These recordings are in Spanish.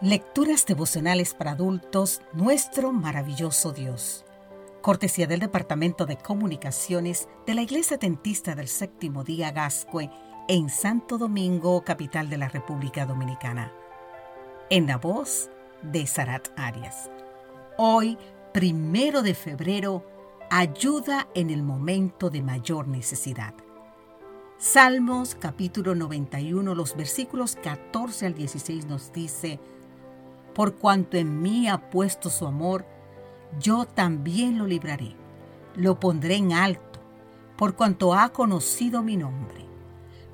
Lecturas devocionales para adultos, nuestro maravilloso Dios. Cortesía del Departamento de Comunicaciones de la Iglesia Tentista del Séptimo Día Gascue en Santo Domingo, capital de la República Dominicana. En la voz de Sarat Arias. Hoy, primero de febrero, ayuda en el momento de mayor necesidad. Salmos capítulo 91, los versículos 14 al 16 nos dice, por cuanto en mí ha puesto su amor, yo también lo libraré, lo pondré en alto, por cuanto ha conocido mi nombre.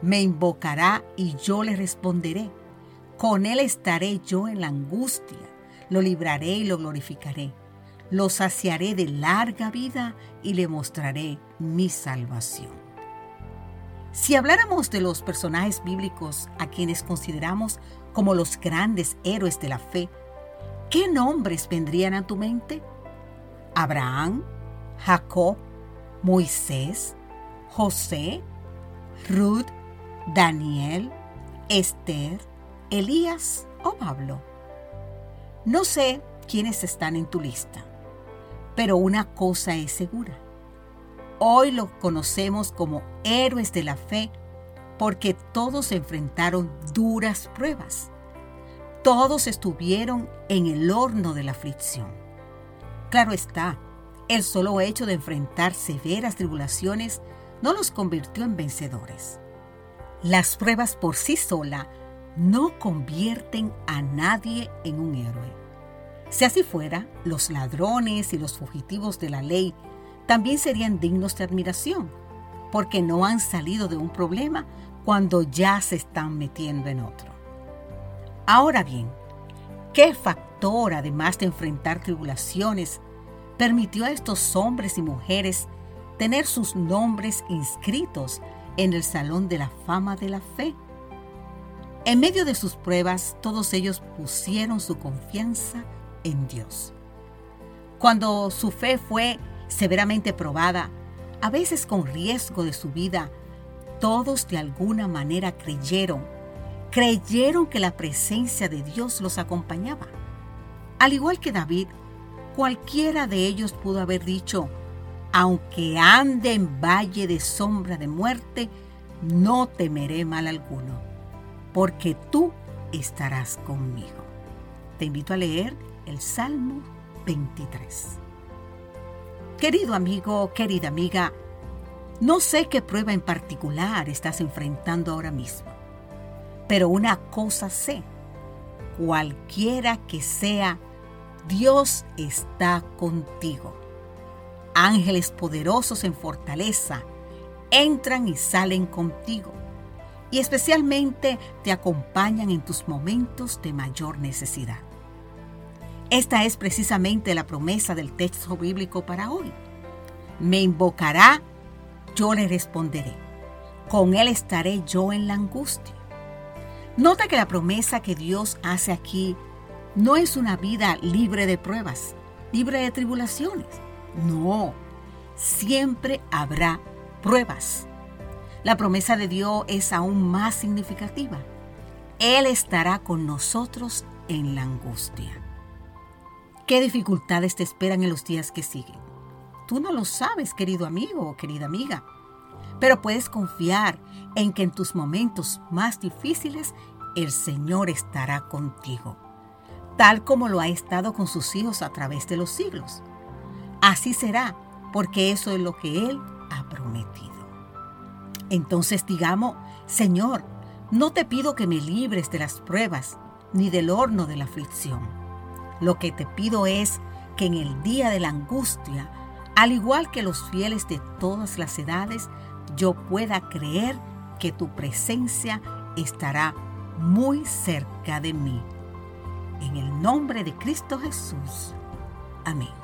Me invocará y yo le responderé. Con él estaré yo en la angustia, lo libraré y lo glorificaré. Lo saciaré de larga vida y le mostraré mi salvación. Si habláramos de los personajes bíblicos a quienes consideramos como los grandes héroes de la fe, ¿qué nombres vendrían a tu mente? Abraham, Jacob, Moisés, José, Ruth, Daniel, Esther, Elías o Pablo. No sé quiénes están en tu lista, pero una cosa es segura. Hoy los conocemos como héroes de la fe porque todos enfrentaron duras pruebas. Todos estuvieron en el horno de la aflicción. Claro está, el solo hecho de enfrentar severas tribulaciones no los convirtió en vencedores. Las pruebas por sí sola no convierten a nadie en un héroe. Si así fuera, los ladrones y los fugitivos de la ley también serían dignos de admiración porque no han salido de un problema cuando ya se están metiendo en otro. Ahora bien, ¿qué factor, además de enfrentar tribulaciones, permitió a estos hombres y mujeres tener sus nombres inscritos en el Salón de la Fama de la Fe? En medio de sus pruebas, todos ellos pusieron su confianza en Dios. Cuando su fe fue severamente probada, a veces con riesgo de su vida, todos de alguna manera creyeron, creyeron que la presencia de Dios los acompañaba. Al igual que David, cualquiera de ellos pudo haber dicho, aunque ande en valle de sombra de muerte, no temeré mal alguno, porque tú estarás conmigo. Te invito a leer el Salmo 23. Querido amigo, querida amiga, no sé qué prueba en particular estás enfrentando ahora mismo, pero una cosa sé, cualquiera que sea, Dios está contigo. Ángeles poderosos en fortaleza entran y salen contigo y especialmente te acompañan en tus momentos de mayor necesidad. Esta es precisamente la promesa del texto bíblico para hoy. Me invocará, yo le responderé. Con él estaré yo en la angustia. Nota que la promesa que Dios hace aquí no es una vida libre de pruebas, libre de tribulaciones. No, siempre habrá pruebas. La promesa de Dios es aún más significativa. Él estará con nosotros en la angustia. ¿Qué dificultades te esperan en los días que siguen? Tú no lo sabes, querido amigo o querida amiga, pero puedes confiar en que en tus momentos más difíciles el Señor estará contigo, tal como lo ha estado con sus hijos a través de los siglos. Así será, porque eso es lo que Él ha prometido. Entonces digamos, Señor, no te pido que me libres de las pruebas ni del horno de la aflicción lo que te pido es que en el día de la angustia, al igual que los fieles de todas las edades, yo pueda creer que tu presencia estará muy cerca de mí. En el nombre de Cristo Jesús. Amén.